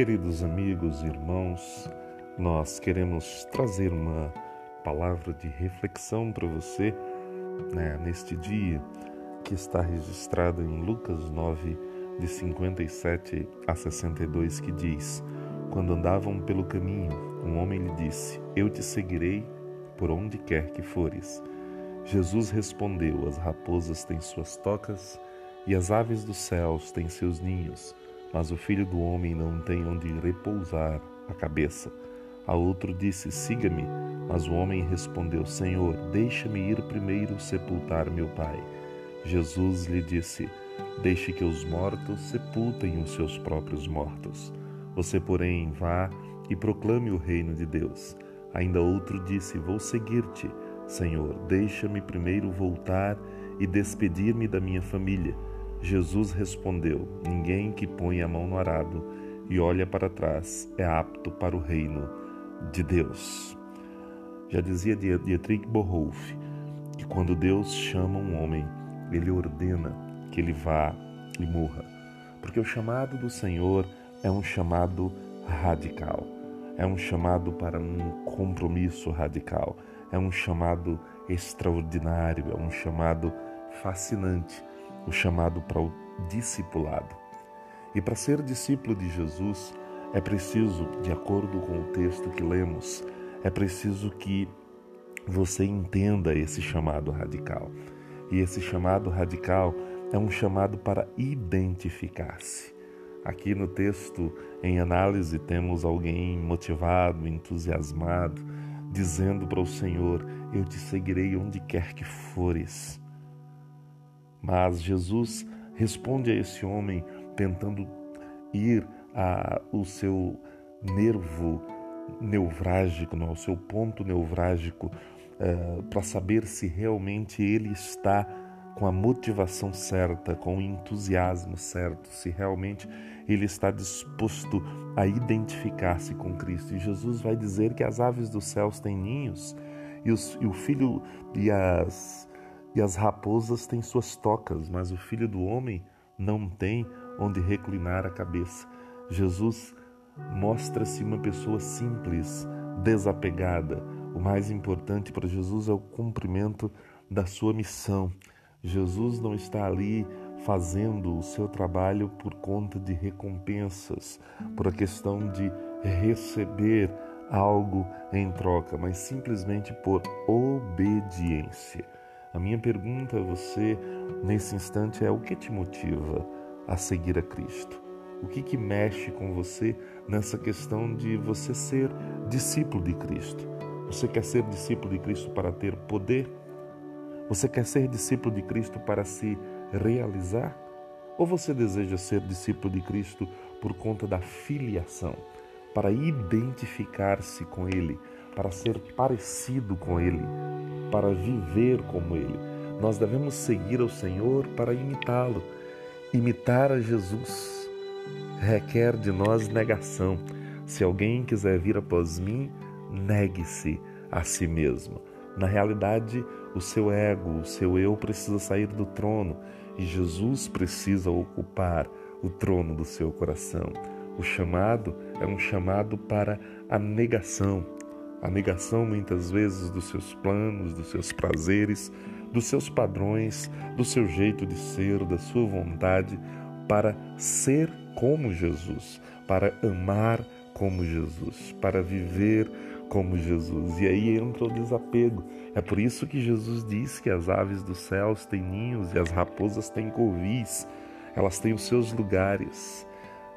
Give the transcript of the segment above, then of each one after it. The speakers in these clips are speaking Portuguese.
Queridos amigos e irmãos, nós queremos trazer uma palavra de reflexão para você né, neste dia que está registrado em Lucas 9, de 57 a 62, que diz: Quando andavam pelo caminho, um homem lhe disse: Eu te seguirei por onde quer que fores. Jesus respondeu: As raposas têm suas tocas e as aves dos céus têm seus ninhos mas o filho do homem não tem onde repousar a cabeça. A outro disse: Siga-me. Mas o homem respondeu: Senhor, deixa-me ir primeiro sepultar meu pai. Jesus lhe disse: Deixe que os mortos sepultem os seus próprios mortos. Você, porém, vá e proclame o reino de Deus. Ainda outro disse: Vou seguir-te. Senhor, deixa-me primeiro voltar e despedir-me da minha família. Jesus respondeu: Ninguém que põe a mão no arado e olha para trás é apto para o reino de Deus. Já dizia Dietrich Bonhoeffer que quando Deus chama um homem, ele ordena que ele vá e morra, porque o chamado do Senhor é um chamado radical, é um chamado para um compromisso radical, é um chamado extraordinário, é um chamado fascinante o chamado para o discipulado. E para ser discípulo de Jesus, é preciso, de acordo com o texto que lemos, é preciso que você entenda esse chamado radical. E esse chamado radical é um chamado para identificar-se. Aqui no texto em análise temos alguém motivado, entusiasmado, dizendo para o Senhor: Eu te seguirei onde quer que fores. Mas Jesus responde a esse homem tentando ir ao seu nervo neurálgico, ao seu ponto neurálgico, uh, para saber se realmente ele está com a motivação certa, com o entusiasmo certo, se realmente ele está disposto a identificar-se com Cristo. E Jesus vai dizer que as aves dos céus têm ninhos e, os, e o filho e as e as raposas têm suas tocas, mas o filho do homem não tem onde reclinar a cabeça. Jesus mostra-se uma pessoa simples, desapegada. O mais importante para Jesus é o cumprimento da sua missão. Jesus não está ali fazendo o seu trabalho por conta de recompensas, por a questão de receber algo em troca, mas simplesmente por obediência. A minha pergunta a você nesse instante é: o que te motiva a seguir a Cristo? O que, que mexe com você nessa questão de você ser discípulo de Cristo? Você quer ser discípulo de Cristo para ter poder? Você quer ser discípulo de Cristo para se realizar? Ou você deseja ser discípulo de Cristo por conta da filiação, para identificar-se com Ele, para ser parecido com Ele, para viver como Ele. Nós devemos seguir ao Senhor para imitá-lo. Imitar a Jesus requer de nós negação. Se alguém quiser vir após mim, negue-se a si mesmo. Na realidade, o seu ego, o seu eu precisa sair do trono e Jesus precisa ocupar o trono do seu coração. O chamado é um chamado para a negação, a negação muitas vezes dos seus planos, dos seus prazeres, dos seus padrões, do seu jeito de ser, da sua vontade, para ser como Jesus, para amar como Jesus, para viver como Jesus. E aí entra o desapego. É por isso que Jesus diz que as aves dos céus têm ninhos e as raposas têm covis, elas têm os seus lugares.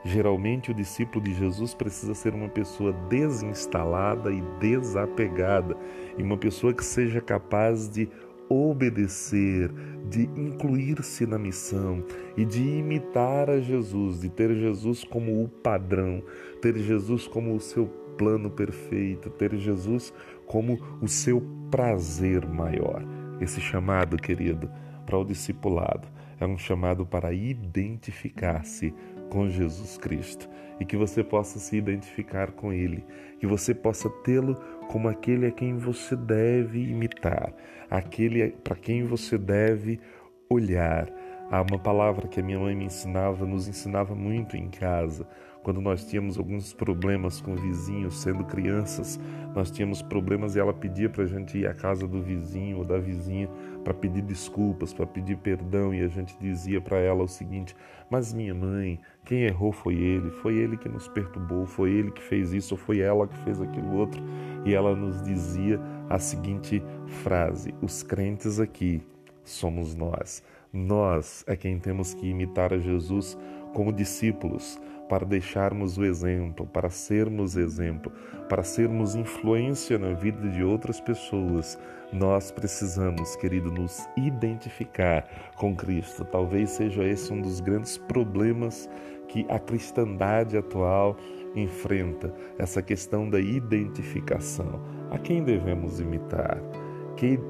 Geralmente, o discípulo de Jesus precisa ser uma pessoa desinstalada e desapegada, e uma pessoa que seja capaz de obedecer, de incluir-se na missão e de imitar a Jesus, de ter Jesus como o padrão, ter Jesus como o seu plano perfeito, ter Jesus como o seu prazer maior. Esse chamado, querido, para o discipulado é um chamado para identificar-se com Jesus Cristo e que você possa se identificar com Ele, que você possa tê-lo como aquele a quem você deve imitar, aquele para quem você deve olhar. Há uma palavra que a minha mãe me ensinava, nos ensinava muito em casa, quando nós tínhamos alguns problemas com o vizinho, sendo crianças, nós tínhamos problemas e ela pedia para a gente ir à casa do vizinho ou da vizinha para pedir desculpas, para pedir perdão, e a gente dizia para ela o seguinte: Mas minha mãe, quem errou foi ele, foi ele que nos perturbou, foi ele que fez isso, ou foi ela que fez aquilo outro. E ela nos dizia a seguinte frase: Os crentes aqui somos nós. Nós é quem temos que imitar a Jesus como discípulos para deixarmos o exemplo, para sermos exemplo, para sermos influência na vida de outras pessoas, nós precisamos, querido, nos identificar com Cristo. Talvez seja esse um dos grandes problemas que a cristandade atual enfrenta, essa questão da identificação. A quem devemos imitar?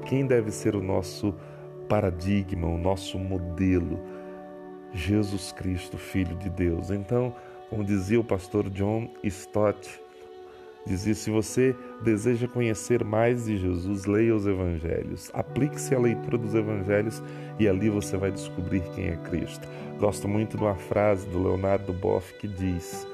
Quem deve ser o nosso paradigma, o nosso modelo? Jesus Cristo, Filho de Deus. Então, como dizia o pastor John Stott, dizia: se você deseja conhecer mais de Jesus, leia os evangelhos. Aplique-se à leitura dos evangelhos e ali você vai descobrir quem é Cristo. Gosto muito de uma frase do Leonardo Boff que diz: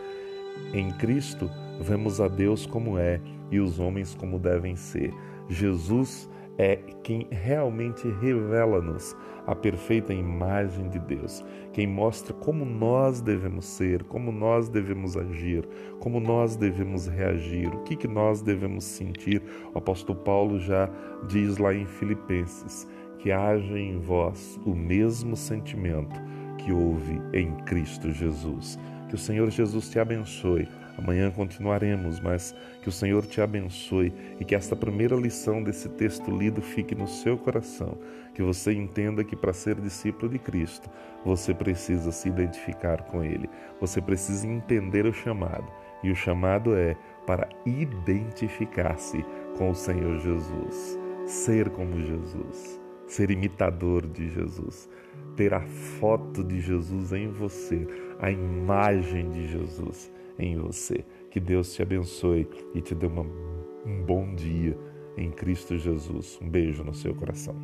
Em Cristo vemos a Deus como é e os homens como devem ser. Jesus é quem realmente revela-nos a perfeita imagem de Deus, quem mostra como nós devemos ser, como nós devemos agir, como nós devemos reagir, o que, que nós devemos sentir. O apóstolo Paulo já diz lá em Filipenses que haja em vós o mesmo sentimento que houve em Cristo Jesus. Que o Senhor Jesus te abençoe Amanhã continuaremos, mas que o Senhor te abençoe e que esta primeira lição desse texto lido fique no seu coração. Que você entenda que para ser discípulo de Cristo, você precisa se identificar com Ele. Você precisa entender o chamado. E o chamado é para identificar-se com o Senhor Jesus, ser como Jesus, ser imitador de Jesus, ter a foto de Jesus em você, a imagem de Jesus em você. Que Deus te abençoe e te dê uma, um bom dia em Cristo Jesus. Um beijo no seu coração.